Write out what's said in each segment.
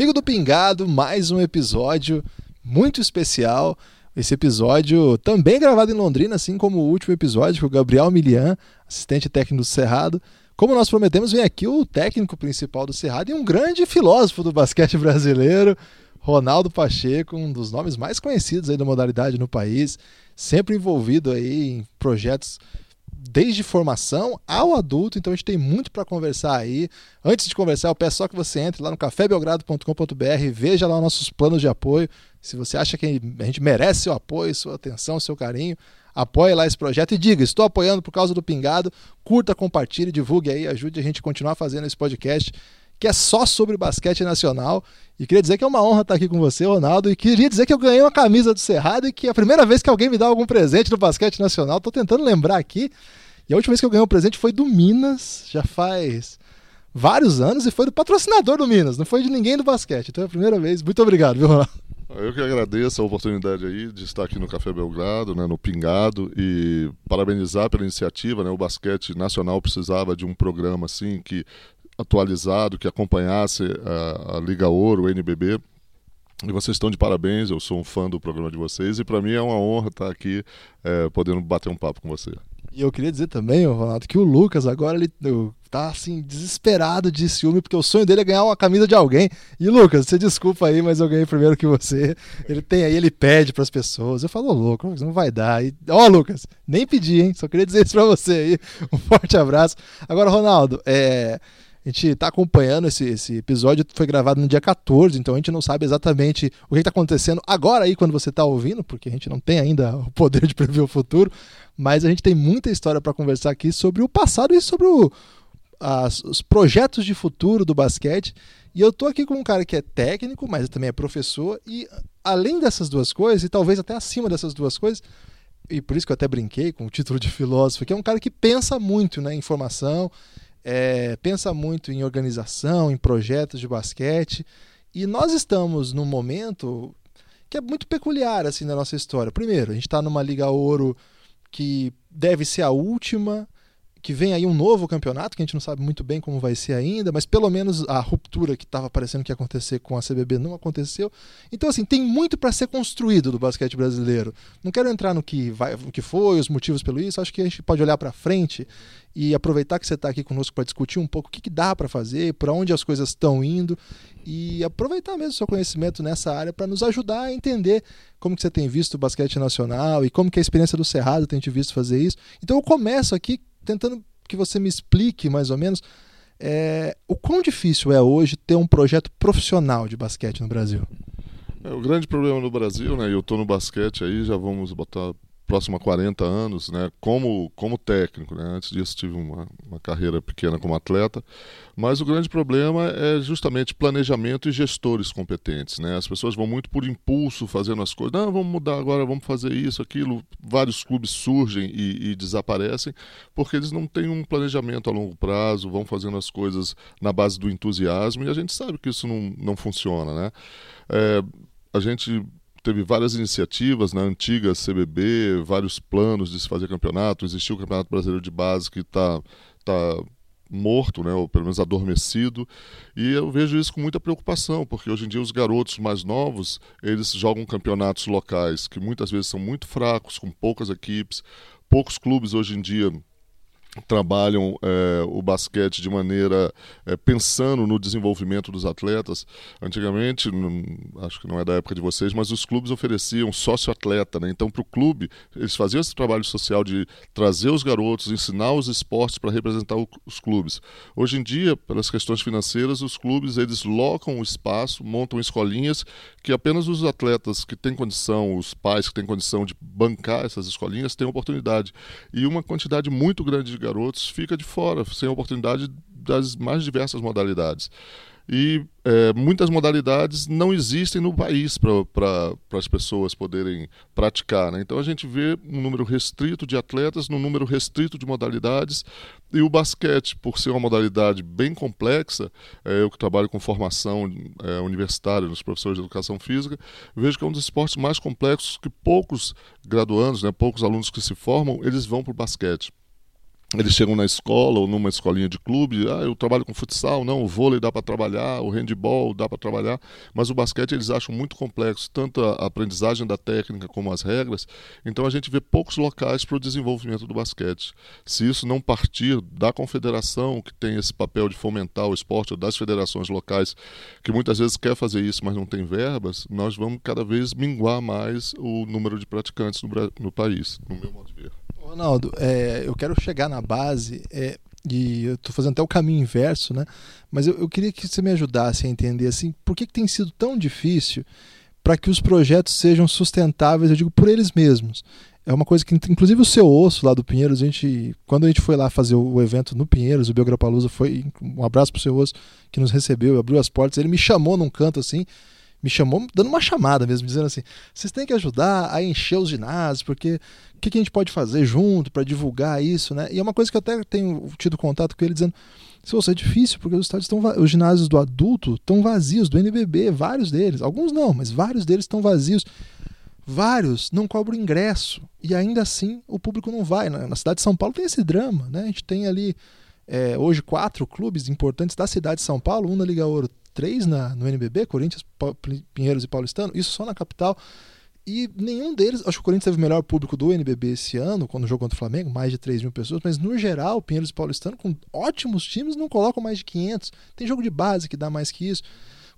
Amigo do Pingado, mais um episódio muito especial. Esse episódio também gravado em Londrina, assim como o último episódio com o Gabriel Milian, assistente técnico do Cerrado. Como nós prometemos, vem aqui o técnico principal do Cerrado e um grande filósofo do basquete brasileiro, Ronaldo Pacheco, um dos nomes mais conhecidos aí da modalidade no país, sempre envolvido aí em projetos desde formação ao adulto, então a gente tem muito para conversar aí. Antes de conversar, eu peço só que você entre lá no cafébelgrado.com.br, veja lá nossos planos de apoio. Se você acha que a gente merece seu apoio, sua atenção, seu carinho, apoie lá esse projeto e diga: estou apoiando por causa do Pingado. Curta, compartilhe, divulgue aí, ajude a gente a continuar fazendo esse podcast que é só sobre basquete nacional. E queria dizer que é uma honra estar aqui com você, Ronaldo. E queria dizer que eu ganhei uma camisa do Cerrado e que é a primeira vez que alguém me dá algum presente do basquete nacional. Estou tentando lembrar aqui. E a última vez que eu ganhei um presente foi do Minas, já faz vários anos, e foi do patrocinador do Minas, não foi de ninguém do basquete. Então é a primeira vez. Muito obrigado, viu, Ronaldo? Eu que agradeço a oportunidade aí de estar aqui no Café Belgrado, né, no Pingado, e parabenizar pela iniciativa. Né, o basquete nacional precisava de um programa assim que atualizado, que acompanhasse a, a Liga Ouro, o NBB. E vocês estão de parabéns, eu sou um fã do programa de vocês e para mim é uma honra estar aqui é, podendo bater um papo com você. E eu queria dizer também, Ronaldo, que o Lucas agora ele tá assim desesperado de ciúme porque o sonho dele é ganhar uma camisa de alguém. E Lucas, você desculpa aí, mas eu ganhei primeiro que você. Ele tem aí, ele pede para as pessoas. Eu falo, Lucas, não vai dar. Ó, oh, Lucas, nem pedi, hein? Só queria dizer isso para você aí. Um forte abraço. Agora, Ronaldo, é a gente está acompanhando esse, esse episódio, foi gravado no dia 14, então a gente não sabe exatamente o que está acontecendo agora aí quando você está ouvindo, porque a gente não tem ainda o poder de prever o futuro, mas a gente tem muita história para conversar aqui sobre o passado e sobre o, as, os projetos de futuro do basquete. E eu tô aqui com um cara que é técnico, mas também é professor, e além dessas duas coisas, e talvez até acima dessas duas coisas, e por isso que eu até brinquei com o título de filósofo, que é um cara que pensa muito né, em formação é, pensa muito em organização, em projetos de basquete. E nós estamos num momento que é muito peculiar assim na nossa história. Primeiro, a gente está numa Liga Ouro que deve ser a última que vem aí um novo campeonato, que a gente não sabe muito bem como vai ser ainda, mas pelo menos a ruptura que estava parecendo que ia acontecer com a CBB não aconteceu. Então, assim, tem muito para ser construído do basquete brasileiro. Não quero entrar no que, vai, no que foi, os motivos pelo isso, acho que a gente pode olhar para frente e aproveitar que você está aqui conosco para discutir um pouco o que, que dá para fazer, para onde as coisas estão indo e aproveitar mesmo o seu conhecimento nessa área para nos ajudar a entender como que você tem visto o basquete nacional e como que a experiência do Cerrado tem te visto fazer isso. Então eu começo aqui tentando que você me explique mais ou menos é, o quão difícil é hoje ter um projeto profissional de basquete no Brasil. É, o grande problema no Brasil, né? Eu estou no basquete aí, já vamos botar próximo a 40 anos, né, como, como técnico. Né? Antes disso, tive uma, uma carreira pequena como atleta. Mas o grande problema é justamente planejamento e gestores competentes. Né? As pessoas vão muito por impulso fazendo as coisas. Não, vamos mudar agora, vamos fazer isso, aquilo. Vários clubes surgem e, e desaparecem porque eles não têm um planejamento a longo prazo, vão fazendo as coisas na base do entusiasmo e a gente sabe que isso não, não funciona. Né? É, a gente teve várias iniciativas na antiga CBB, vários planos de se fazer campeonato. Existiu o Campeonato Brasileiro de Base que está tá morto, né, ou pelo menos adormecido, e eu vejo isso com muita preocupação, porque hoje em dia os garotos mais novos, eles jogam campeonatos locais que muitas vezes são muito fracos, com poucas equipes, poucos clubes hoje em dia trabalham é, o basquete de maneira é, pensando no desenvolvimento dos atletas. Antigamente, não, acho que não é da época de vocês, mas os clubes ofereciam sócio-atleta, né? Então, para o clube, eles faziam esse trabalho social de trazer os garotos, ensinar os esportes para representar o, os clubes. Hoje em dia, pelas questões financeiras, os clubes eles locam o espaço, montam escolinhas que apenas os atletas que têm condição, os pais que têm condição de bancar essas escolinhas têm oportunidade. E uma quantidade muito grande de garotos fica de fora, sem oportunidade das mais diversas modalidades. E é, muitas modalidades não existem no país para as pessoas poderem praticar. Né? Então a gente vê um número restrito de atletas, num número restrito de modalidades. E o basquete, por ser uma modalidade bem complexa, é, eu que trabalho com formação é, universitária nos professores de educação física, vejo que é um dos esportes mais complexos que poucos graduandos, né, poucos alunos que se formam, eles vão para o basquete. Eles chegam na escola ou numa escolinha de clube, ah, eu trabalho com futsal, não, o vôlei dá para trabalhar, o handball dá para trabalhar, mas o basquete eles acham muito complexo, tanto a aprendizagem da técnica como as regras, então a gente vê poucos locais para o desenvolvimento do basquete. Se isso não partir da confederação, que tem esse papel de fomentar o esporte, ou das federações locais, que muitas vezes quer fazer isso, mas não tem verbas, nós vamos cada vez minguar mais o número de praticantes no, no país, no meu modo de ver. Ronaldo, é, eu quero chegar na base é, e eu estou fazendo até o caminho inverso, né? Mas eu, eu, queria que você me ajudasse a entender assim, por que, que tem sido tão difícil para que os projetos sejam sustentáveis, eu digo por eles mesmos. É uma coisa que, inclusive, o seu osso lá do Pinheiros, a gente, quando a gente foi lá fazer o, o evento no Pinheiros, o Biograpalusa foi um abraço pro seu osso que nos recebeu, abriu as portas, ele me chamou num canto assim me chamou dando uma chamada mesmo, dizendo assim: vocês têm que ajudar a encher os ginásios, porque o que, que a gente pode fazer junto para divulgar isso, né? E é uma coisa que eu até tenho tido contato com ele dizendo: se é difícil, porque os estádios estão os ginásios do adulto estão vazios, do NBB, vários deles, alguns não, mas vários deles estão vazios. Vários não cobram ingresso e ainda assim o público não vai. Na cidade de São Paulo tem esse drama, né? A gente tem ali é, hoje quatro clubes importantes da cidade de São Paulo, um na Liga Ouro, três na, no NBB, Corinthians, Pinheiros e Paulistano, isso só na capital. E nenhum deles, acho que o Corinthians teve o melhor público do NBB esse ano, quando jogou contra o Flamengo, mais de 3 mil pessoas, mas no geral, Pinheiros e Paulistano, com ótimos times, não colocam mais de 500. Tem jogo de base que dá mais que isso.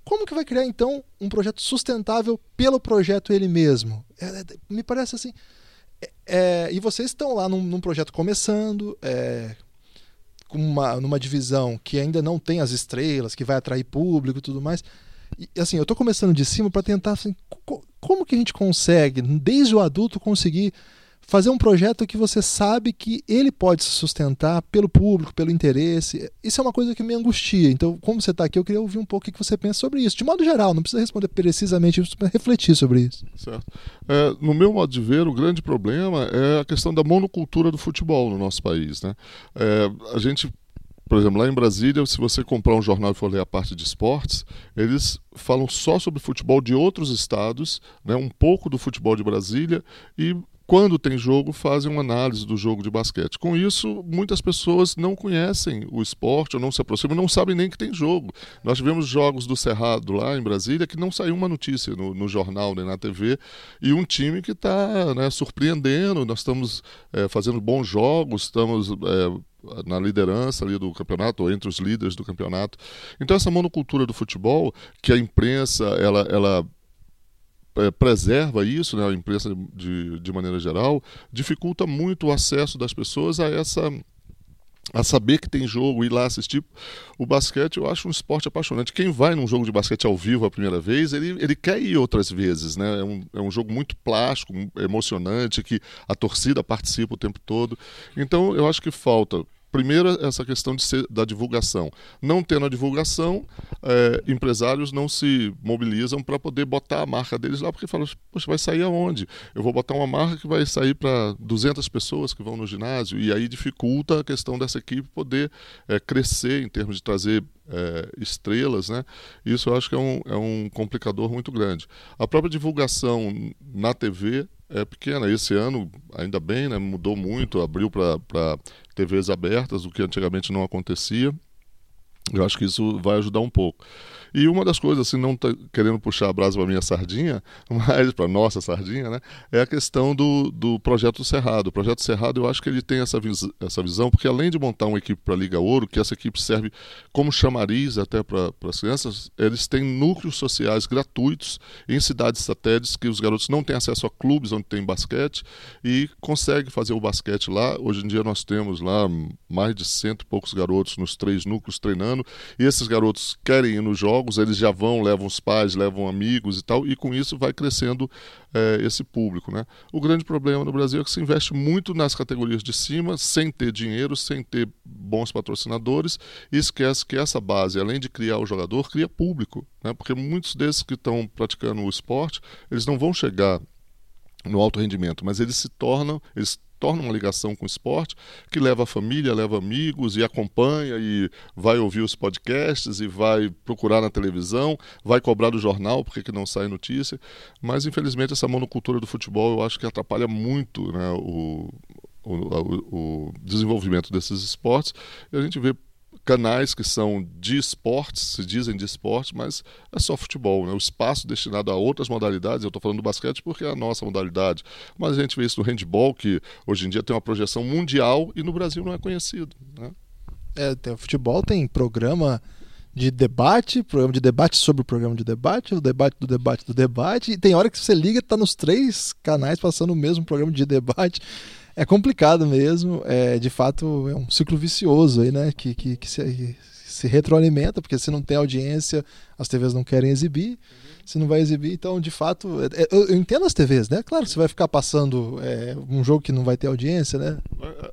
Como que vai criar então um projeto sustentável pelo projeto ele mesmo? É, é, me parece assim. É, é e vocês estão lá num, num projeto começando, é, uma, numa divisão que ainda não tem as estrelas, que vai atrair público e tudo mais. E assim, eu estou começando de cima para tentar assim, como que a gente consegue, desde o adulto, conseguir fazer um projeto que você sabe que ele pode se sustentar pelo público, pelo interesse. Isso é uma coisa que me angustia. Então, como você está aqui, eu queria ouvir um pouco o que você pensa sobre isso. De modo geral, não precisa responder precisamente, mas refletir sobre isso. Certo. É, no meu modo de ver, o grande problema é a questão da monocultura do futebol no nosso país. Né? É, a gente por exemplo, lá em Brasília, se você comprar um jornal e for ler a parte de esportes, eles falam só sobre futebol de outros estados, né, um pouco do futebol de Brasília e quando tem jogo, fazem uma análise do jogo de basquete. Com isso, muitas pessoas não conhecem o esporte ou não se aproximam, não sabem nem que tem jogo. Nós tivemos jogos do Cerrado lá em Brasília que não saiu uma notícia no, no jornal nem na TV, e um time que está né, surpreendendo. Nós estamos é, fazendo bons jogos, estamos. É, na liderança ali do campeonato, ou entre os líderes do campeonato. Então essa monocultura do futebol, que a imprensa ela, ela preserva isso, né, a imprensa de, de maneira geral, dificulta muito o acesso das pessoas a essa a saber que tem jogo, ir lá assistir. O basquete eu acho um esporte apaixonante. Quem vai num jogo de basquete ao vivo a primeira vez, ele, ele quer ir outras vezes. Né? É, um, é um jogo muito plástico, emocionante, que a torcida participa o tempo todo. Então eu acho que falta Primeiro, essa questão ser, da divulgação. Não tendo a divulgação, é, empresários não se mobilizam para poder botar a marca deles lá, porque falam, poxa, vai sair aonde? Eu vou botar uma marca que vai sair para 200 pessoas que vão no ginásio, e aí dificulta a questão dessa equipe poder é, crescer em termos de trazer é, estrelas, né? Isso eu acho que é um, é um complicador muito grande. A própria divulgação na TV é pequena. Esse ano, ainda bem, né, mudou muito, abriu para TVs abertas, o que antigamente não acontecia. Eu acho que isso vai ajudar um pouco. E uma das coisas, assim, não tá querendo puxar a brasa para minha sardinha, mas para nossa sardinha, né, é a questão do, do projeto Cerrado. O projeto Cerrado, eu acho que ele tem essa, vis essa visão, porque além de montar uma equipe para a Liga Ouro, que essa equipe serve como chamariz até para as crianças, eles têm núcleos sociais gratuitos em cidades satélites que os garotos não têm acesso a clubes onde tem basquete e conseguem fazer o basquete lá. Hoje em dia nós temos lá mais de cento e poucos garotos nos três núcleos treinando, e esses garotos querem ir nos jogos jogos, eles já vão, levam os pais, levam amigos e tal, e com isso vai crescendo é, esse público. Né? O grande problema no Brasil é que se investe muito nas categorias de cima, sem ter dinheiro, sem ter bons patrocinadores, e esquece que essa base, além de criar o jogador, cria público. Né? Porque muitos desses que estão praticando o esporte, eles não vão chegar no alto rendimento, mas eles se tornam, eles torna uma ligação com o esporte, que leva a família, leva amigos e acompanha e vai ouvir os podcasts e vai procurar na televisão, vai cobrar do jornal porque que não sai notícia. Mas infelizmente essa monocultura do futebol eu acho que atrapalha muito né, o, o, o, o desenvolvimento desses esportes e a gente vê canais que são de esportes, se dizem de esporte, mas é só futebol. Né? O espaço destinado a outras modalidades, eu estou falando do basquete porque é a nossa modalidade, mas a gente vê isso no handball, que hoje em dia tem uma projeção mundial e no Brasil não é conhecido. Né? É, tem, o futebol tem programa de debate, programa de debate sobre o programa de debate, o debate do debate do debate, e tem hora que você liga e tá nos três canais passando o mesmo programa de debate. É complicado mesmo, é, de fato é um ciclo vicioso aí, né? Que, que, que se, se retroalimenta, porque se não tem audiência, as TVs não querem exibir se não vai exibir. Então, de fato, é, é, eu, eu, entendo as TVs, né? Claro, você vai ficar passando é, um jogo que não vai ter audiência, né?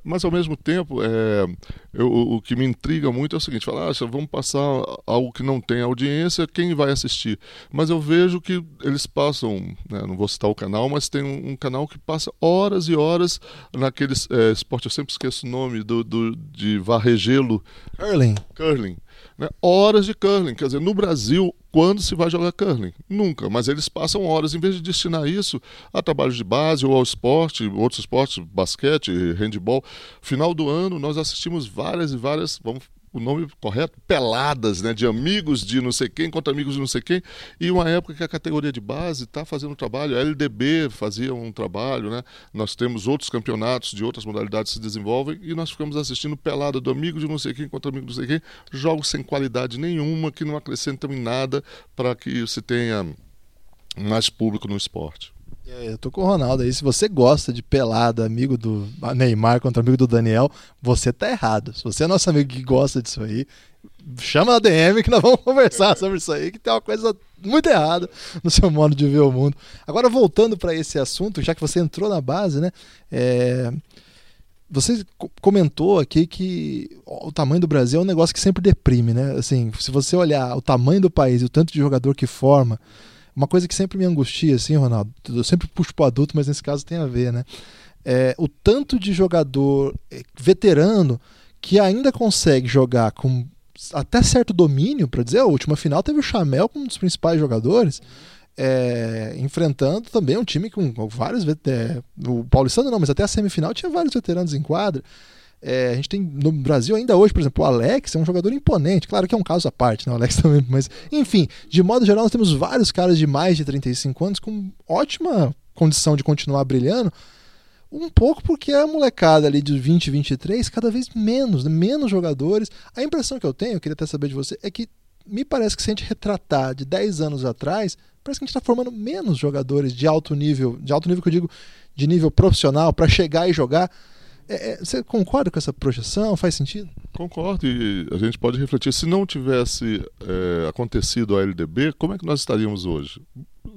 Mas, ao mesmo tempo, é, eu, o que me intriga muito é o seguinte: falar, ah, vamos passar algo que não tem audiência, quem vai assistir? Mas eu vejo que eles passam, né, não vou citar o canal, mas tem um, um canal que passa horas e horas naqueles é, esporte, eu sempre esqueço o nome, do, do de varregelo. Curling. Curling. Né? Horas de curling. Quer dizer, no Brasil, quando se vai jogar curling? Nunca. Mas eles passam horas, em vez de destinar isso a trabalho de base ou ao esporte, outros esportes, basquete, handball. Final do ano, nós assistimos várias e várias, vamos o nome correto, peladas, né, de amigos de não sei quem contra amigos de não sei quem, e uma época que a categoria de base está fazendo um trabalho, a LDB fazia um trabalho, né, nós temos outros campeonatos de outras modalidades que se desenvolvem, e nós ficamos assistindo pelada do amigo de não sei quem contra amigo de não sei quem, jogos sem qualidade nenhuma, que não acrescentam em nada para que se tenha mais público no esporte. É, eu tô com o Ronaldo aí. Se você gosta de pelada, amigo do Neymar contra amigo do Daniel, você tá errado. Se você é nosso amigo que gosta disso aí, chama a DM que nós vamos conversar sobre isso aí, que tem uma coisa muito errada no seu modo de ver o mundo. Agora, voltando para esse assunto, já que você entrou na base, né? É... Você comentou aqui que o tamanho do Brasil é um negócio que sempre deprime, né? Assim, se você olhar o tamanho do país e o tanto de jogador que forma, uma coisa que sempre me angustia, assim, Ronaldo, eu sempre puxo pro adulto, mas nesse caso tem a ver, né? É, o tanto de jogador é, veterano que ainda consegue jogar com até certo domínio, para dizer, a última final teve o Chamel como um dos principais jogadores, é, enfrentando também um time com vários é, o Paulistano não, mas até a semifinal tinha vários veteranos em quadra. É, a gente tem no Brasil ainda hoje, por exemplo, o Alex é um jogador imponente. Claro que é um caso à parte, né? O Alex também, mas enfim, de modo geral, nós temos vários caras de mais de 35 anos com ótima condição de continuar brilhando. Um pouco porque a molecada ali de 20, 23, cada vez menos, né? menos jogadores. A impressão que eu tenho, eu queria até saber de você, é que me parece que se a gente retratar de 10 anos atrás, parece que a gente está formando menos jogadores de alto nível, de alto nível que eu digo de nível profissional, para chegar e jogar. É, é, você concorda com essa projeção? Faz sentido? Concordo e a gente pode refletir. Se não tivesse é, acontecido a LDB, como é que nós estaríamos hoje?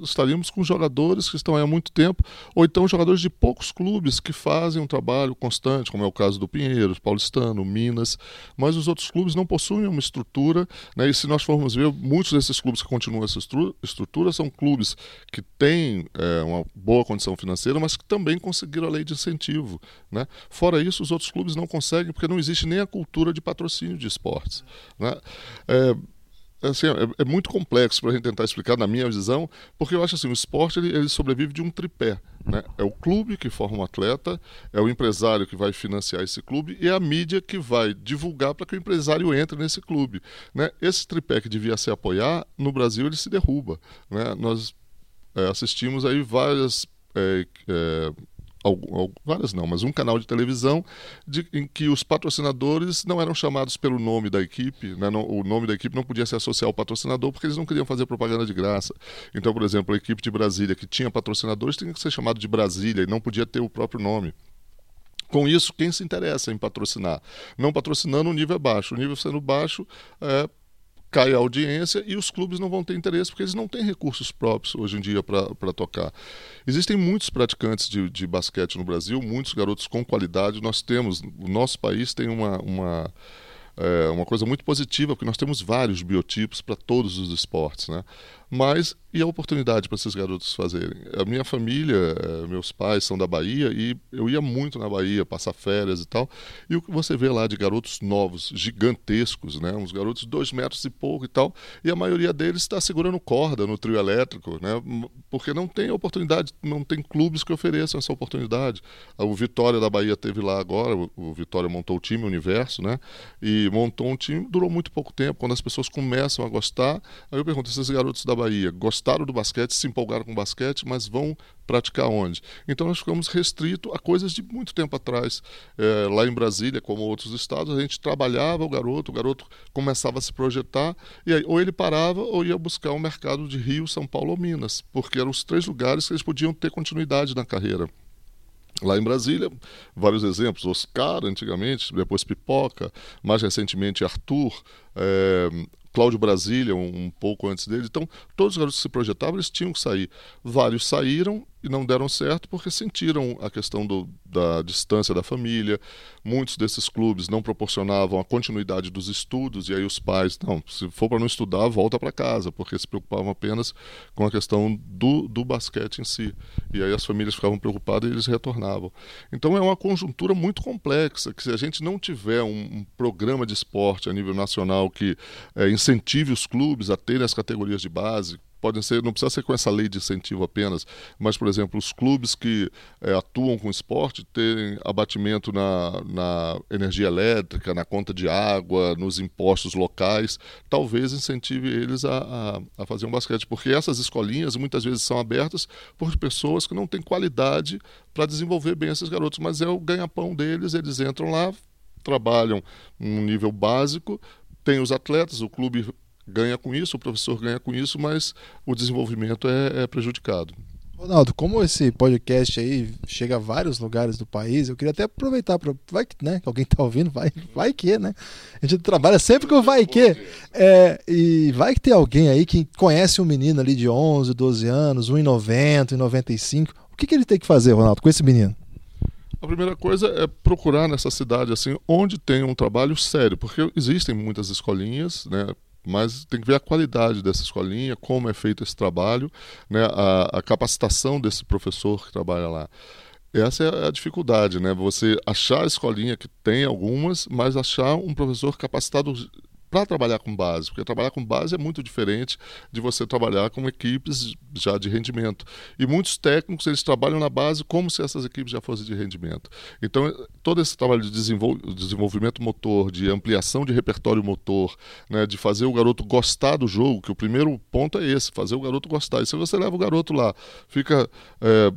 Estaríamos com jogadores que estão aí há muito tempo, ou então jogadores de poucos clubes que fazem um trabalho constante, como é o caso do Pinheiros, Paulistano, Minas, mas os outros clubes não possuem uma estrutura, né? e se nós formos ver, muitos desses clubes que continuam essa estrutura são clubes que têm é, uma boa condição financeira, mas que também conseguiram a lei de incentivo. Né? Fora isso, os outros clubes não conseguem, porque não existe nem a cultura de patrocínio de esportes. Né? É, assim, é, é muito complexo para a gente tentar explicar na minha visão, porque eu acho assim, o esporte ele, ele sobrevive de um tripé. Né? É o clube que forma o um atleta, é o empresário que vai financiar esse clube e é a mídia que vai divulgar para que o empresário entre nesse clube. Né? Esse tripé que devia se apoiar, no Brasil ele se derruba. Né? Nós é, assistimos aí várias é, é, várias não, mas um canal de televisão de, em que os patrocinadores não eram chamados pelo nome da equipe, né? não, o nome da equipe não podia se associar ao patrocinador porque eles não queriam fazer propaganda de graça. Então, por exemplo, a equipe de Brasília que tinha patrocinadores tinha que ser chamado de Brasília e não podia ter o próprio nome. Com isso, quem se interessa em patrocinar? Não patrocinando, o nível é baixo. O nível sendo baixo, é, cai a audiência e os clubes não vão ter interesse porque eles não têm recursos próprios hoje em dia para tocar. Existem muitos praticantes de, de basquete no Brasil, muitos garotos com qualidade. Nós temos, o nosso país tem uma, uma é uma coisa muito positiva, porque nós temos vários biotipos para todos os esportes. Né? Mas e a oportunidade para esses garotos fazerem? A minha família, eh, meus pais são da Bahia e eu ia muito na Bahia passar férias e tal. E o que você vê lá de garotos novos, gigantescos, né? Uns garotos de dois metros e pouco e tal. E a maioria deles está segurando corda no trio elétrico, né? Porque não tem oportunidade, não tem clubes que ofereçam essa oportunidade. O Vitória da Bahia teve lá agora, o Vitória montou o time Universo, né? E montou um time, durou muito pouco tempo. Quando as pessoas começam a gostar, aí eu pergunto: esses garotos da Bahia gostaram do basquete, se empolgaram com o basquete, mas vão praticar onde? Então nós ficamos restritos a coisas de muito tempo atrás. É, lá em Brasília, como outros estados, a gente trabalhava o garoto, o garoto começava a se projetar, e aí ou ele parava ou ia buscar o um mercado de Rio, São Paulo ou Minas, porque eram os três lugares que eles podiam ter continuidade na carreira. Lá em Brasília, vários exemplos. Oscar, antigamente, depois Pipoca, mais recentemente Arthur, é, Cláudio Brasília, um, um, pouco antes dele. Então, todos os garotos que se projetavam, eles tinham que sair. Vários saíram e não deram certo porque sentiram a questão do, da distância da família. Muitos desses clubes não proporcionavam a continuidade dos estudos, e aí os pais, não, se for para não estudar, volta para casa, porque se preocupavam apenas com a questão do, do basquete em si. E aí as famílias ficavam preocupadas e eles retornavam. Então é uma conjuntura muito complexa, que se a gente não tiver um, um programa de esporte a nível nacional que é, incentive os clubes a terem as categorias de base, podem ser, não precisa ser com essa lei de incentivo apenas, mas, por exemplo, os clubes que é, atuam com esporte terem abatimento na, na energia elétrica, na conta de água, nos impostos locais, talvez incentive eles a, a, a fazer um basquete, porque essas escolinhas muitas vezes são abertas por pessoas que não têm qualidade para desenvolver bem esses garotos, mas é o ganha-pão deles, eles entram lá, trabalham num nível básico, tem os atletas, o clube ganha com isso, o professor ganha com isso, mas o desenvolvimento é, é prejudicado. Ronaldo, como esse podcast aí chega a vários lugares do país, eu queria até aproveitar para vai que, né, alguém está ouvindo, vai, vai que, né? A gente trabalha sempre com vai que. É, e vai que tem alguém aí que conhece um menino ali de 11, 12 anos, 1,90, 1,95. O que, que ele tem que fazer, Ronaldo, com esse menino? A primeira coisa é procurar nessa cidade assim onde tem um trabalho sério, porque existem muitas escolinhas, né, mas tem que ver a qualidade dessa escolinha, como é feito esse trabalho, né, a, a capacitação desse professor que trabalha lá. Essa é a dificuldade, né? Você achar a escolinha que tem algumas, mas achar um professor capacitado para trabalhar com base, porque trabalhar com base é muito diferente de você trabalhar com equipes já de rendimento. E muitos técnicos eles trabalham na base como se essas equipes já fossem de rendimento. Então, todo esse trabalho de desenvolvimento motor, de ampliação de repertório motor, né, de fazer o garoto gostar do jogo, que o primeiro ponto é esse, fazer o garoto gostar. E se você leva o garoto lá, fica. É,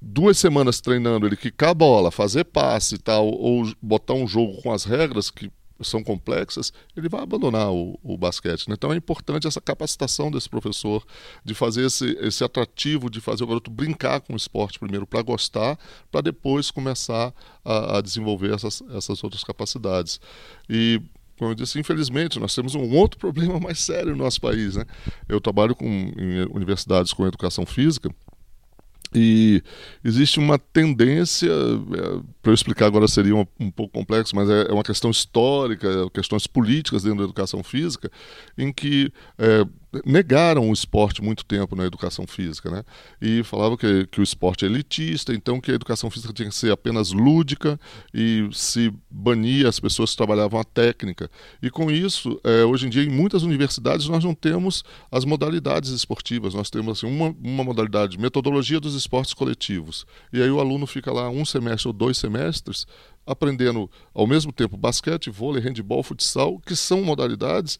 duas semanas treinando ele quicar a bola, fazer passe e tal, ou botar um jogo com as regras que são complexas, ele vai abandonar o, o basquete. Né? Então é importante essa capacitação desse professor, de fazer esse, esse atrativo, de fazer o garoto brincar com o esporte primeiro para gostar, para depois começar a, a, desenvolver essas, essas outras capacidades. E como eu disse, infelizmente, nós temos um outro problema mais sério no nosso país. Né? Eu trabalho com, em universidades com educação física e existe uma tendência, é, para eu explicar agora seria um, um pouco complexo, mas é, é, uma questão histórica, questões políticas dentro da educação física, em que é, negaram o esporte muito tempo na educação física, né? E falavam que, que o esporte é elitista, então que a educação física tinha que ser apenas lúdica e se bania as pessoas que trabalhavam a técnica. E com isso, é, hoje em dia, em muitas universidades, nós não temos as modalidades esportivas, nós temos assim, uma, uma modalidade, metodologia dos esportes coletivos. E aí o aluno fica lá um semestre ou dois semestres aprendendo ao mesmo tempo basquete, vôlei, handebol, futsal, que são modalidades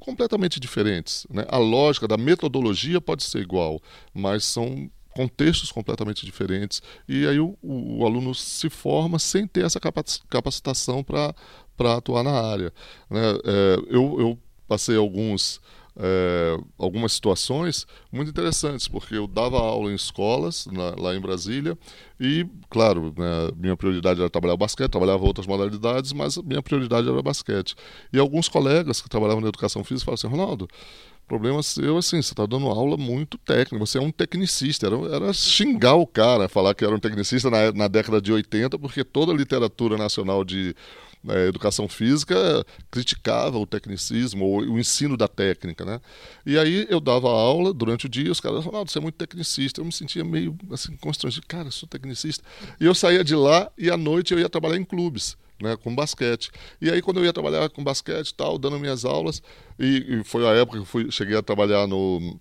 completamente diferentes. Né? A lógica da metodologia pode ser igual, mas são contextos completamente diferentes. E aí o, o, aluno se forma sem ter essa capacitação para atuar na área. Né? É, eu, eu passei alguns é, algumas situações muito interessantes, porque eu dava aula em escolas na, lá em Brasília e, claro, né, minha prioridade era trabalhar basquete, trabalhava outras modalidades, mas minha prioridade era basquete. E alguns colegas que trabalhavam na educação física falavam assim: Ronaldo, problema seu, assim, você está dando aula muito técnica, você é um tecnicista. Era, era xingar o cara, falar que era um tecnicista na, na década de 80, porque toda a literatura nacional de é, educação física criticava o tecnicismo, ou o ensino da técnica, né? E aí eu dava aula durante o dia, os caras falavam, você é muito tecnicista. Eu me sentia meio assim, constrangido, cara, eu sou tecnicista. E eu saía de lá e à noite eu ia trabalhar em clubes né, com basquete. E aí, quando eu ia trabalhar com basquete tal, dando minhas aulas, e, e foi a época que eu fui, cheguei a trabalhar no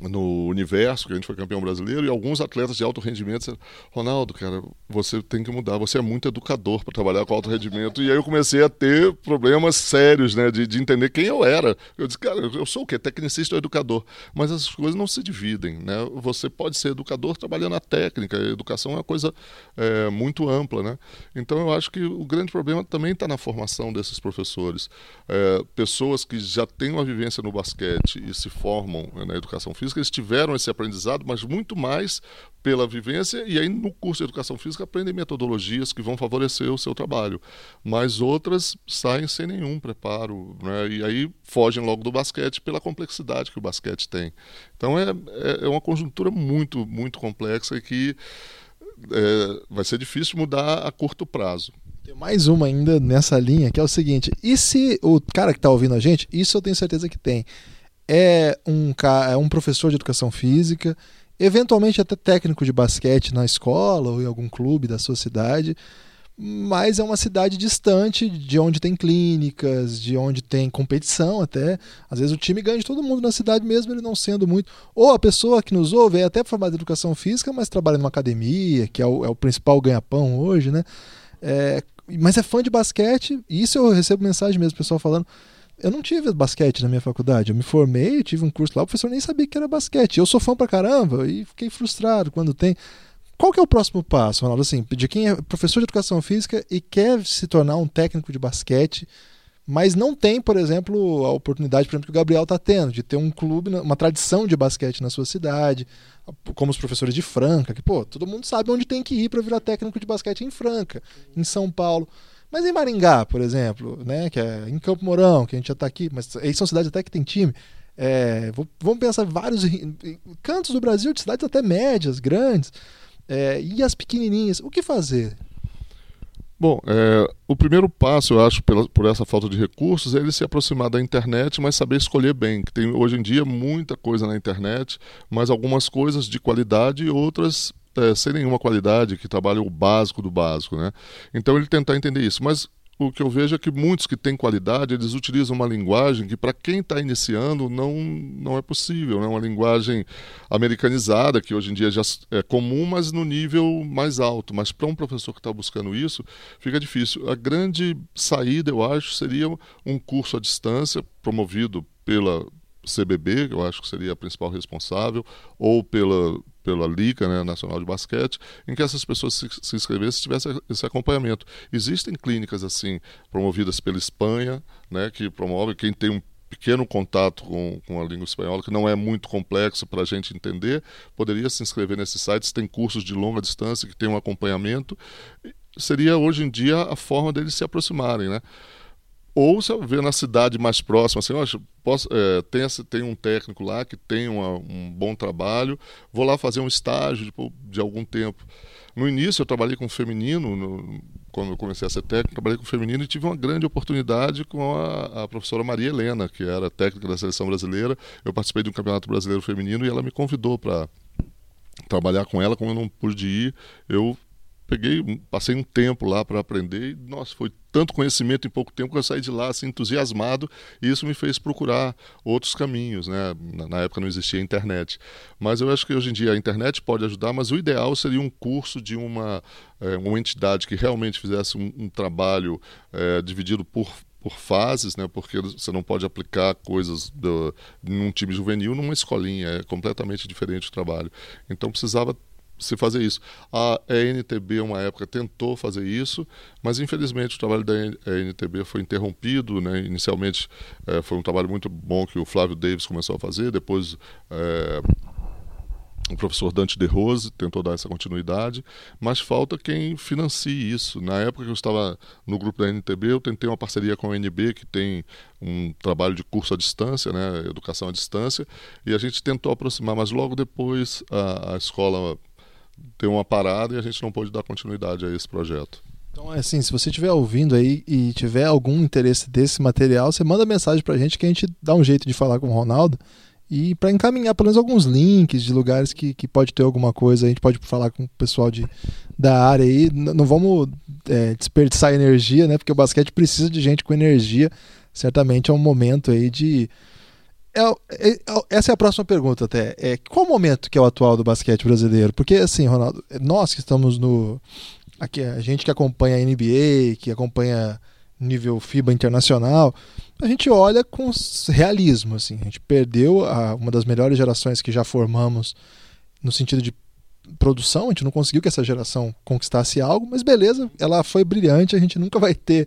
no universo, que a gente foi campeão brasileiro, e alguns atletas de alto rendimento disseram, Ronaldo, cara, você tem que mudar, você é muito educador para trabalhar com alto rendimento. E aí eu comecei a ter problemas sérios, né, de, de entender quem eu era. Eu disse, cara, eu sou o quê? Tecnicista ou educador? Mas as coisas não se dividem, né? Você pode ser educador trabalhando a técnica, a educação é uma coisa é, muito ampla, né? Então eu acho que o grande problema também está na formação desses professores. É, pessoas que já têm uma vivência no basquete e se formam né, na educação eles tiveram esse aprendizado, mas muito mais pela vivência, e aí no curso de educação física aprendem metodologias que vão favorecer o seu trabalho. Mas outras saem sem nenhum preparo, né? e aí fogem logo do basquete pela complexidade que o basquete tem. Então é, é, é uma conjuntura muito, muito complexa que é, vai ser difícil mudar a curto prazo. Tem mais uma ainda nessa linha, que é o seguinte: e se o cara que está ouvindo a gente, isso eu tenho certeza que tem, é um, é um professor de educação física, eventualmente até técnico de basquete na escola ou em algum clube da sua cidade, mas é uma cidade distante de onde tem clínicas, de onde tem competição até. Às vezes o time ganha de todo mundo na cidade mesmo, ele não sendo muito. Ou a pessoa que nos ouve é até formada em educação física, mas trabalha numa academia, que é o, é o principal ganha-pão hoje, né? É, mas é fã de basquete, e isso eu recebo mensagem mesmo, pessoal falando eu não tive basquete na minha faculdade. Eu me formei, tive um curso lá, o professor nem sabia que era basquete. Eu sou fã pra caramba e fiquei frustrado quando tem. Qual que é o próximo passo, Ronaldo? Assim, de quem é professor de educação física e quer se tornar um técnico de basquete, mas não tem, por exemplo, a oportunidade, por exemplo, que o Gabriel está tendo, de ter um clube, uma tradição de basquete na sua cidade, como os professores de Franca, que, pô, todo mundo sabe onde tem que ir para virar técnico de basquete em Franca, em São Paulo. Mas em Maringá, por exemplo, né, que é em Campo Mourão, que a gente já está aqui, mas aí são cidades até que tem time. É, vamos pensar vários cantos do Brasil, de cidades até médias, grandes, é, e as pequenininhas. O que fazer? Bom, é, o primeiro passo, eu acho, pela, por essa falta de recursos, é ele se aproximar da internet, mas saber escolher bem. Que tem hoje em dia muita coisa na internet, mas algumas coisas de qualidade e outras é, sem nenhuma qualidade, que trabalham o básico do básico. Né? Então ele tentar entender isso. Mas o que eu vejo é que muitos que têm qualidade, eles utilizam uma linguagem que para quem está iniciando não, não é possível, né? uma linguagem americanizada, que hoje em dia já é comum, mas no nível mais alto. Mas para um professor que está buscando isso, fica difícil. A grande saída, eu acho, seria um curso à distância, promovido pela CBB, eu acho que seria a principal responsável, ou pela, pela Liga né, Nacional de Basquete, em que essas pessoas se, se inscrevessem tivessem esse acompanhamento. Existem clínicas assim, promovidas pela Espanha, né, que promove quem tem um pequeno contato com, com a língua espanhola, que não é muito complexo para a gente entender, poderia se inscrever nesses sites, tem cursos de longa distância que tem um acompanhamento. Seria hoje em dia a forma deles se aproximarem, né? Ou se eu ver na cidade mais próxima, assim, eu posso, é, tem, tem um técnico lá que tem uma, um bom trabalho, vou lá fazer um estágio de, de algum tempo. No início eu trabalhei com feminino, no, quando eu comecei a ser técnico, trabalhei com feminino e tive uma grande oportunidade com a, a, professora Maria Helena, que era técnica da seleção brasileira. Eu participei de um campeonato brasileiro feminino e ela me convidou para trabalhar com ela, como eu não pude ir, eu peguei, passei um tempo lá para aprender e, nossa, foi tanto conhecimento em pouco tempo que eu saí de lá assim, entusiasmado e isso me fez procurar outros caminhos, né? Na, na, época não existia internet. Mas eu acho que hoje em dia a internet pode ajudar, mas o ideal seria um curso de uma, é, uma entidade que realmente fizesse um, um trabalho é, dividido por por fases, né? Porque você não pode aplicar coisas do, num time juvenil numa escolinha, é completamente diferente o trabalho. Então precisava se fazer isso. A NTB, uma época, tentou fazer isso, mas infelizmente o trabalho da NTB foi interrompido. Né? Inicialmente é, foi um trabalho muito bom que o Flávio Davis começou a fazer, depois é, o professor Dante De Rose tentou dar essa continuidade, mas falta quem financie isso. Na época que eu estava no grupo da NTB, eu tentei uma parceria com a NB, que tem um trabalho de curso à distância, né, educação à distância, e a gente tentou aproximar, mas logo depois a, a escola deu uma parada e a gente não pôde dar continuidade a esse projeto. Então, é assim, se você estiver ouvindo aí e tiver algum interesse desse material, você manda mensagem pra gente que a gente dá um jeito de falar com o Ronaldo e para encaminhar pelo menos alguns links de lugares que, que pode ter alguma coisa, a gente pode falar com o pessoal de, da área aí. Não vamos é, desperdiçar energia, né? Porque o basquete precisa de gente com energia. Certamente é um momento aí de. É, é, é, essa é a próxima pergunta até. É, qual o momento que é o atual do basquete brasileiro? Porque assim, Ronaldo, nós que estamos no. Aqui, a gente que acompanha a NBA, que acompanha nível FIBA internacional, a gente olha com realismo. Assim. A gente perdeu a, uma das melhores gerações que já formamos no sentido de produção, a gente não conseguiu que essa geração conquistasse algo, mas beleza, ela foi brilhante, a gente nunca vai ter,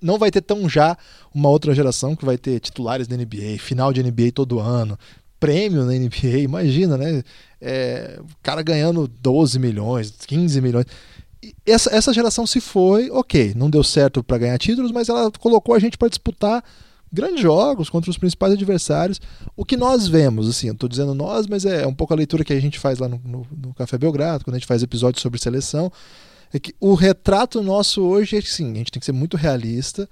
não vai ter tão já uma outra geração que vai ter titulares da NBA, final de NBA todo ano, prêmio na NBA, imagina, né? É, o cara ganhando 12 milhões, 15 milhões essa, essa geração se foi, ok, não deu certo para ganhar títulos, mas ela colocou a gente para disputar grandes jogos contra os principais adversários. O que nós vemos, assim, eu estou dizendo nós, mas é um pouco a leitura que a gente faz lá no, no, no Café Belgrado, quando a gente faz episódios sobre seleção, é que o retrato nosso hoje é que sim, a gente tem que ser muito realista.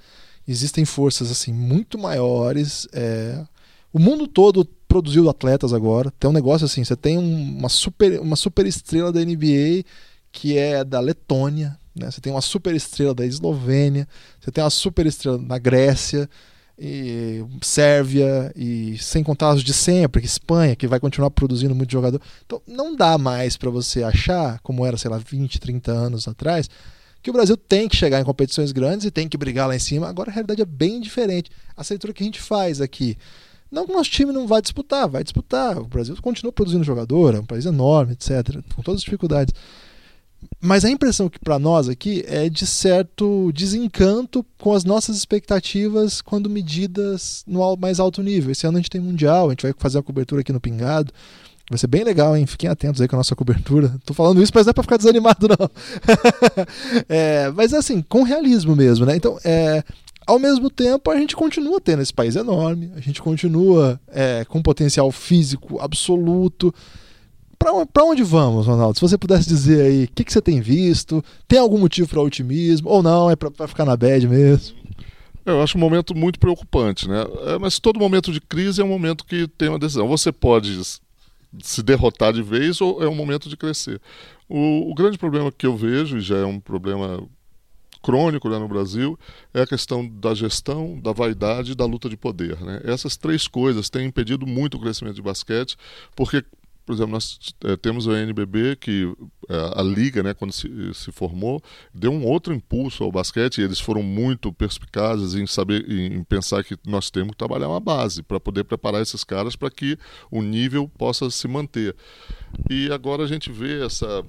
Existem forças assim muito maiores. É... O mundo todo produziu atletas agora. Tem um negócio assim, você tem uma super, uma super estrela da NBA que é da Letônia, né? Você tem uma super estrela da Eslovênia, você tem uma super estrela na Grécia, e Sérvia e sem contar os de sempre, que Espanha, que vai continuar produzindo muito jogador. Então não dá mais para você achar, como era, sei lá, 20, 30 anos atrás, que o Brasil tem que chegar em competições grandes e tem que brigar lá em cima. Agora a realidade é bem diferente. A leitura que a gente faz aqui, não que o nosso time não vai disputar, vai disputar. O Brasil continua produzindo jogador, é um país enorme, etc, com todas as dificuldades. Mas a impressão que para nós aqui é de certo desencanto com as nossas expectativas quando medidas no mais alto nível. Esse ano a gente tem Mundial, a gente vai fazer a cobertura aqui no Pingado. Vai ser bem legal, hein? Fiquem atentos aí com a nossa cobertura. Tô falando isso, mas não é pra ficar desanimado, não. é, mas assim, com realismo mesmo, né? Então, é, ao mesmo tempo, a gente continua tendo esse país enorme, a gente continua é, com potencial físico absoluto para onde vamos, Ronaldo? Se você pudesse dizer aí, o que, que você tem visto? Tem algum motivo para otimismo? Ou não, é para ficar na bad mesmo? Eu acho um momento muito preocupante, né? É, mas todo momento de crise é um momento que tem uma decisão. Você pode se derrotar de vez ou é um momento de crescer. O, o grande problema que eu vejo, e já é um problema crônico né, no Brasil, é a questão da gestão, da vaidade e da luta de poder. Né? Essas três coisas têm impedido muito o crescimento de basquete, porque por exemplo, nós é, temos o NBB, que é, a liga, né, quando se, se, formou, deu um outro impulso ao basquete e eles foram muito perspicazes em saber, em pensar que nós temos que trabalhar uma base para poder preparar esses caras para que o nível possa se manter. E agora a gente vê essa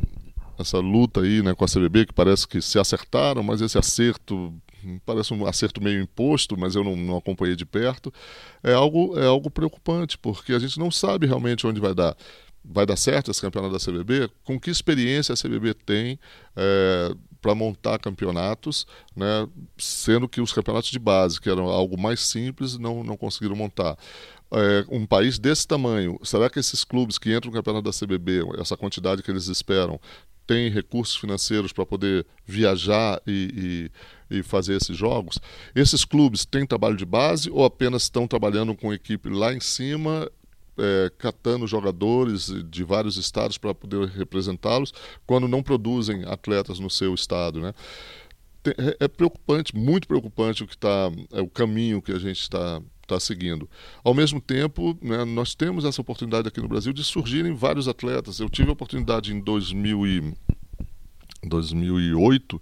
essa luta aí, né, com a CBB que parece que se acertaram, mas esse acerto parece um acerto meio imposto, mas eu não, não, acompanhei de perto, é algo, é algo preocupante, porque a gente não sabe realmente onde vai dar. Vai dar certo esse campeonato da CBB? Com que experiência a CBB tem é, para montar campeonatos, né, sendo que os campeonatos de base, que eram algo mais simples, não, não conseguiram montar? É, um país desse tamanho, será que esses clubes que entram no campeonato da CBB, essa quantidade que eles esperam, têm recursos financeiros para poder viajar e, e, e, fazer esses jogos. Esses clubes têm trabalho de base ou apenas estão trabalhando com equipe lá em cima, é, catando jogadores de vários estados para poder representá-los, quando não produzem atletas no seu estado, né? É, é preocupante, muito preocupante o que está, é o caminho que a gente está está seguindo. Ao mesmo tempo, né, nós temos essa oportunidade aqui no Brasil de surgirem vários atletas. Eu tive a oportunidade em 2000 e, 2008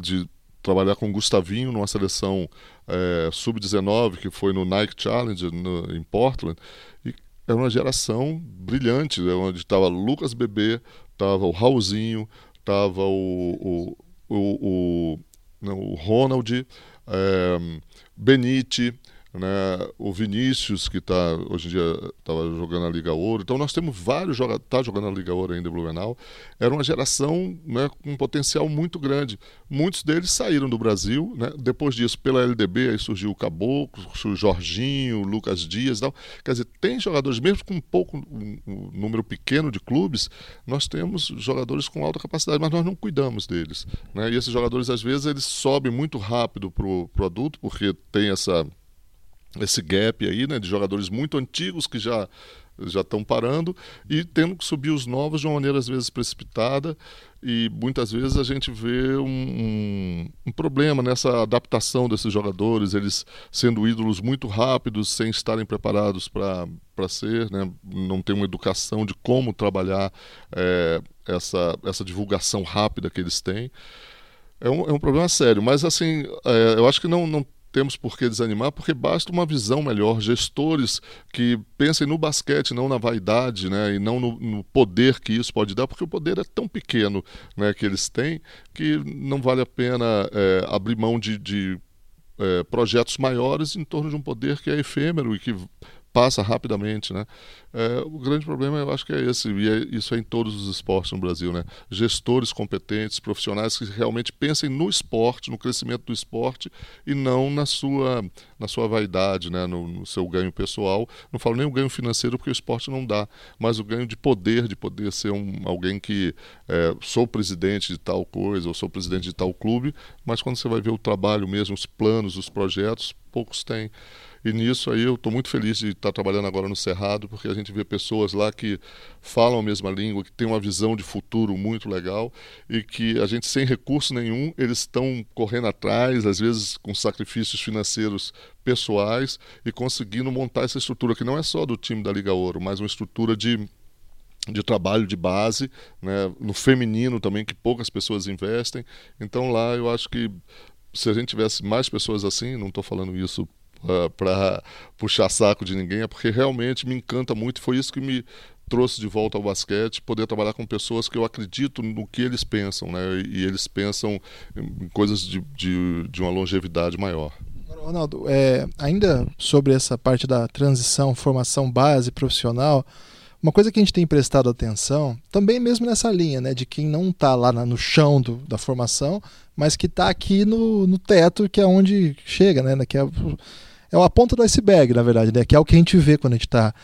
de trabalhar com o Gustavinho numa seleção é, sub-19 que foi no Nike Challenge no, em Portland e era uma geração brilhante, né, onde estava Lucas Bebê, estava o Raulzinho, estava o, o, o, o, não, o Ronald, é, Benite, né? o Vinícius, que está hoje em dia estava jogando a Liga Ouro. Então nós temos vários jogadores, está jogando a Liga Ouro ainda, Blumenau. Era uma geração né, com um potencial muito grande. Muitos deles saíram do Brasil, né? depois disso, pela LDB, aí surgiu o Caboclo, o Jorginho, o Lucas Dias e tal. Quer dizer, tem jogadores, mesmo com um pouco, um, um número pequeno de clubes, nós temos jogadores com alta capacidade, mas nós não cuidamos deles. Né? E esses jogadores, às vezes, eles sobem muito rápido para o adulto, porque tem essa esse gap aí, né, de jogadores muito antigos que já já estão parando e tendo que subir os novos de uma maneira às vezes precipitada e muitas vezes a gente vê um, um, um, problema nessa adaptação desses jogadores, eles sendo ídolos muito rápidos, sem estarem preparados para ser, né? não tem uma educação de como trabalhar é, essa, essa divulgação rápida que eles têm. É um, é um problema sério, mas assim, é, eu acho que não, não temos por que desanimar, porque basta uma visão melhor, gestores que pensem no basquete, não na vaidade, né, e não no, no, poder que isso pode dar, porque o poder é tão pequeno né, que eles têm que não vale a pena é, abrir mão de, de é, projetos maiores em torno de um poder que é efêmero e que passa rapidamente, né? É, o grande problema eu acho que é esse, e é, isso é em todos os esportes no Brasil, né? Gestores competentes, profissionais que realmente pensem no esporte, no crescimento do esporte e não na sua, na sua vaidade, né? No, no seu ganho pessoal. Não falo nem o ganho financeiro porque o esporte não dá, mas o ganho de poder, de poder ser um, alguém que é, sou presidente de tal coisa ou sou presidente de tal clube, mas quando você vai ver o trabalho mesmo, os planos, os projetos, poucos têm. E nisso aí eu estou muito feliz de estar trabalhando agora no Cerrado, porque a gente vê pessoas lá que falam a mesma língua, que têm uma visão de futuro muito legal e que a gente sem recurso nenhum, eles estão correndo atrás, às vezes com sacrifícios financeiros pessoais e conseguindo montar essa estrutura que não é só do time da Liga Ouro, mas uma estrutura de de trabalho de base, né, no feminino também, que poucas pessoas investem. Então lá eu acho que se a gente tivesse mais pessoas assim, não estou falando isso uh, para puxar saco de ninguém, é porque realmente me encanta muito. Foi isso que me trouxe de volta ao basquete, poder trabalhar com pessoas que eu acredito no que eles pensam, né? E eles pensam em coisas de, de, de uma longevidade maior. Ronaldo, é, ainda sobre essa parte da transição, formação base profissional, uma coisa que a gente tem prestado atenção, também mesmo nessa linha, né, de quem não está lá no chão do, da formação, mas que está aqui no, no teto, que é onde chega, né, que é é a ponta do iceberg, na verdade, né? Que é o que a gente vê quando a gente está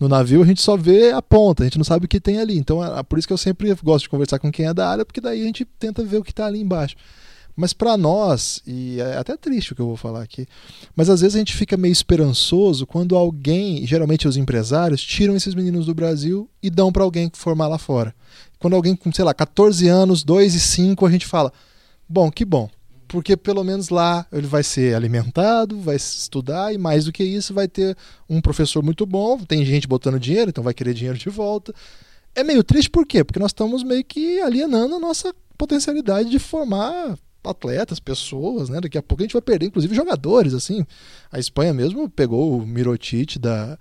no navio, a gente só vê a ponta, a gente não sabe o que tem ali. Então, é, por isso que eu sempre gosto de conversar com quem é da área, porque daí a gente tenta ver o que está ali embaixo. Mas para nós, e é até triste o que eu vou falar aqui, mas às vezes a gente fica meio esperançoso quando alguém, geralmente os empresários, tiram esses meninos do Brasil e dão para alguém formar lá fora. Quando alguém com, sei lá, 14 anos, 2 e 5, a gente fala: bom, que bom, porque pelo menos lá ele vai ser alimentado, vai estudar e mais do que isso vai ter um professor muito bom, tem gente botando dinheiro, então vai querer dinheiro de volta. É meio triste por quê? Porque nós estamos meio que alienando a nossa potencialidade de formar atletas, pessoas, né? Daqui a pouco a gente vai perder inclusive jogadores, assim. A Espanha mesmo pegou o Mirotic da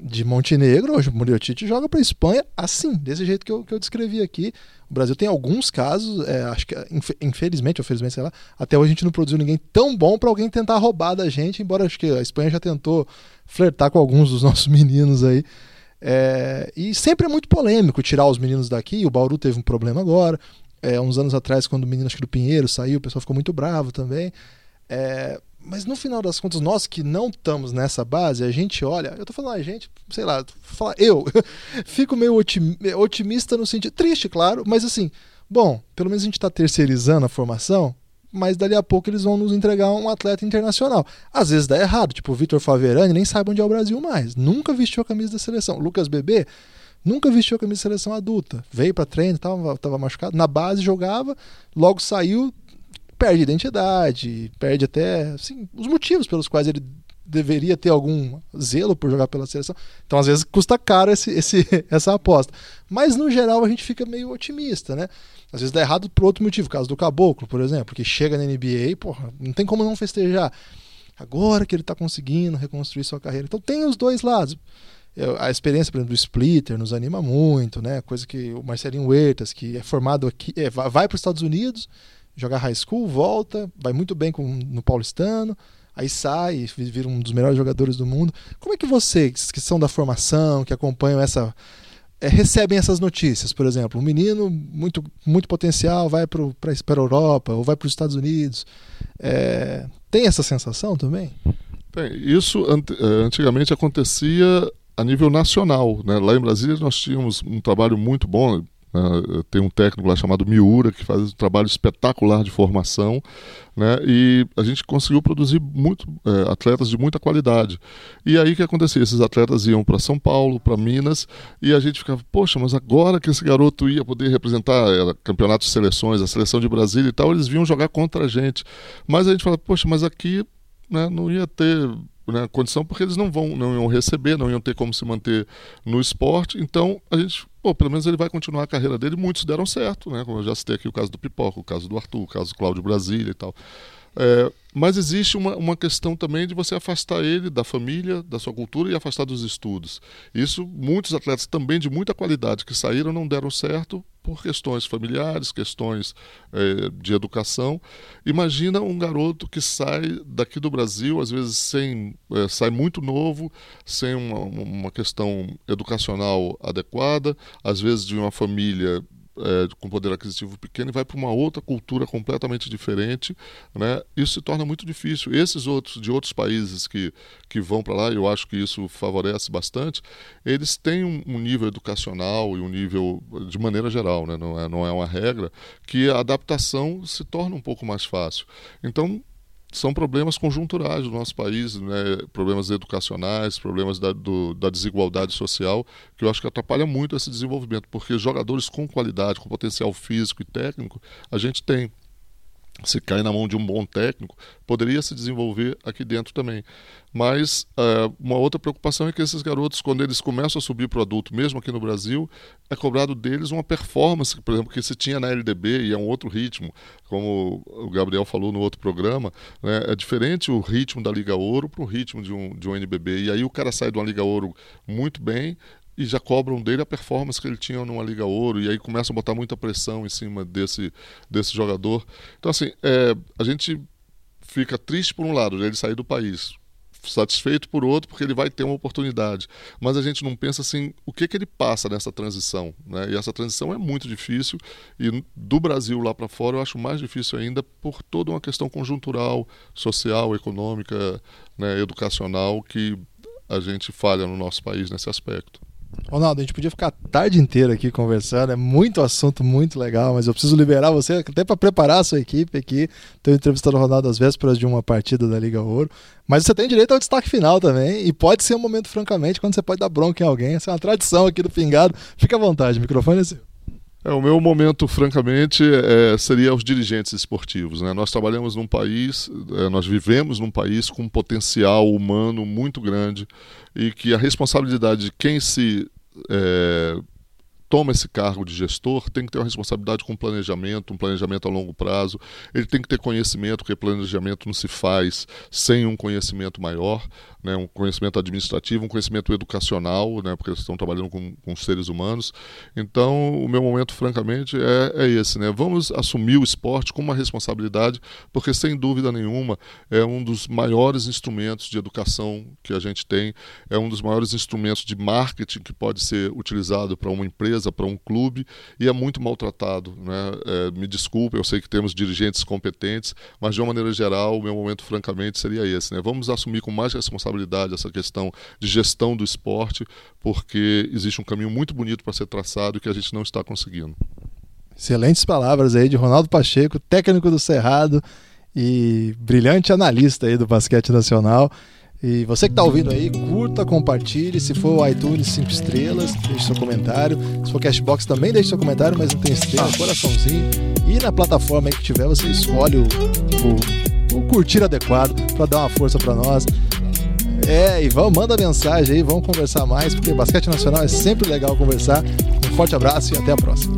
de Montenegro, hoje o Muriotite joga para a Espanha assim, desse jeito que eu, que eu descrevi aqui. O Brasil tem alguns casos, é, acho que infelizmente, ou sei lá, até hoje a gente não produziu ninguém tão bom para alguém tentar roubar da gente, embora acho que a Espanha já tentou flertar com alguns dos nossos meninos aí. É, e sempre é muito polêmico tirar os meninos daqui. O Bauru teve um problema agora. É, uns anos atrás, quando o menino acho que do Pinheiro saiu, o pessoal ficou muito bravo também. É, mas no final das contas, nós que não estamos nessa base, a gente olha, eu tô falando a gente, sei lá, fala, eu fico meio otimista no sentido, triste, claro, mas assim, bom, pelo menos a gente está terceirizando a formação, mas dali a pouco eles vão nos entregar um atleta internacional. Às vezes dá errado, tipo o Vitor Faverani nem sabe onde é o Brasil mais, nunca vestiu a camisa da seleção. Lucas Bebê nunca vestiu a camisa da seleção adulta, veio para treino, tava, tava machucado, na base jogava, logo saiu, perde identidade, perde até assim, os motivos pelos quais ele deveria ter algum zelo por jogar pela seleção. Então, às vezes, custa caro esse, esse, essa aposta. Mas, no geral, a gente fica meio otimista, né? Às vezes dá errado por outro motivo, caso do Caboclo, por exemplo, que chega na NBA porra, não tem como não festejar. Agora que ele está conseguindo reconstruir sua carreira. Então, tem os dois lados. Eu, a experiência, por exemplo, do Splitter nos anima muito, né? Coisa que o Marcelinho Huertas, que é formado aqui, é, vai para os Estados Unidos, jogar high school, volta, vai muito bem com, no paulistano, aí sai vira um dos melhores jogadores do mundo. Como é que vocês, que são da formação, que acompanham essa. É, recebem essas notícias, por exemplo, um menino muito, muito potencial vai para a Europa ou vai para os Estados Unidos. É, tem essa sensação também? Tem. Isso eh, antigamente acontecia a nível nacional. Né? Lá em Brasília nós tínhamos um trabalho muito bom. Uh, tem um técnico lá chamado Miura que faz um trabalho espetacular de formação, né? E a gente conseguiu produzir muito uh, atletas de muita qualidade. E aí o que acontecia? Esses atletas iam para São Paulo, para Minas, e a gente ficava, poxa, mas agora que esse garoto ia poder representar era, campeonatos de seleções, a seleção de Brasília e tal, eles vinham jogar contra a gente. Mas a gente falava, poxa, mas aqui né, não ia ter né, condição porque eles não vão, não iam receber, não iam ter como se manter no esporte. Então a gente, pô, pelo menos ele vai continuar a carreira dele. Muitos deram certo, né? Como eu já citei aqui o caso do Pipoca, o caso do Arthur, o caso do Cláudio Brasília e tal. É, mas existe uma, uma questão também de você afastar ele da família, da sua cultura e afastar dos estudos. Isso, muitos atletas também de muita qualidade que saíram não deram certo por questões familiares, questões é, de educação. Imagina um garoto que sai daqui do Brasil, às vezes sem, é, sai muito novo, sem uma, uma questão educacional adequada, às vezes de uma família é, com poder aquisitivo pequeno e vai para uma outra cultura completamente diferente, né? Isso se torna muito difícil. Esses outros de outros países que, que vão para lá, eu acho que isso favorece bastante. Eles têm um, um, nível educacional e um nível de maneira geral, né? Não é não é uma regra que a adaptação se torna um pouco mais fácil. Então são problemas conjunturais do nosso país, né? problemas educacionais, problemas da, do, da desigualdade social, que eu acho que atrapalha muito esse desenvolvimento, porque jogadores com qualidade, com potencial físico e técnico, a gente tem se cai na mão de um bom técnico, poderia se desenvolver aqui dentro também. Mas uh, uma outra preocupação é que esses garotos, quando eles começam a subir para o adulto, mesmo aqui no Brasil, é cobrado deles uma performance, por exemplo, que se tinha na LDB e é um outro ritmo, como o Gabriel falou no outro programa, né, é diferente o ritmo da Liga Ouro para o ritmo de um, de um NBB. E aí o cara sai de uma Liga Ouro muito bem, e já cobram dele a performance que ele tinha numa Liga Ouro, e aí começam a botar muita pressão em cima desse, desse jogador. Então, assim, é, a gente fica triste por um lado, ele sair do país, satisfeito por outro, porque ele vai ter uma oportunidade. Mas a gente não pensa assim, o que, que ele passa nessa transição. Né? E essa transição é muito difícil, e do Brasil lá para fora eu acho mais difícil ainda por toda uma questão conjuntural, social, econômica, né, educacional, que a gente falha no nosso país nesse aspecto. Ronaldo, a gente podia ficar a tarde inteira aqui conversando, é muito assunto, muito legal, mas eu preciso liberar você até para preparar a sua equipe aqui. Estou entrevistando o Ronaldo às vésperas de uma partida da Liga Ouro, mas você tem direito ao destaque final também, e pode ser um momento, francamente, quando você pode dar bronca em alguém. Essa é uma tradição aqui do Pingado. Fica à vontade, o microfone é seu. É, o meu momento, francamente, é, seria os dirigentes esportivos. Né? Nós trabalhamos num país, é, nós vivemos num país com um potencial humano muito grande e que a responsabilidade de quem se é, toma esse cargo de gestor tem que ter uma responsabilidade com planejamento, um planejamento a longo prazo. Ele tem que ter conhecimento, porque planejamento não se faz sem um conhecimento maior, né, um conhecimento administrativo, um conhecimento educacional, né, porque eles estão trabalhando com, com seres humanos. Então, o meu momento, francamente, é, é esse. Né? Vamos assumir o esporte com uma responsabilidade, porque, sem dúvida nenhuma, é um dos maiores instrumentos de educação que a gente tem, é um dos maiores instrumentos de marketing que pode ser utilizado para uma empresa empresa, para um clube, e é muito maltratado. Né? É, me desculpe, eu sei que temos dirigentes competentes, mas de uma maneira geral, o meu momento, francamente, seria esse. Né? Vamos assumir com mais responsabilidade essa questão de gestão do esporte, porque existe um caminho muito bonito para ser traçado que a gente não está conseguindo. Excelentes palavras aí de Ronaldo Pacheco, técnico do Cerrado e brilhante analista aí do basquete nacional. E você que está ouvindo aí, curta, compartilhe. Se for o iTunes, 5 estrelas, deixe seu comentário. Se for Cashbox, também deixe seu comentário, mas não tem estrela, coraçãozinho. E na plataforma que tiver, você escolhe o, o, o curtir adequado para dar uma força para nós. É, e vamos, manda mensagem aí, vamos conversar mais, porque basquete nacional é sempre legal conversar. Um forte abraço e até a próxima.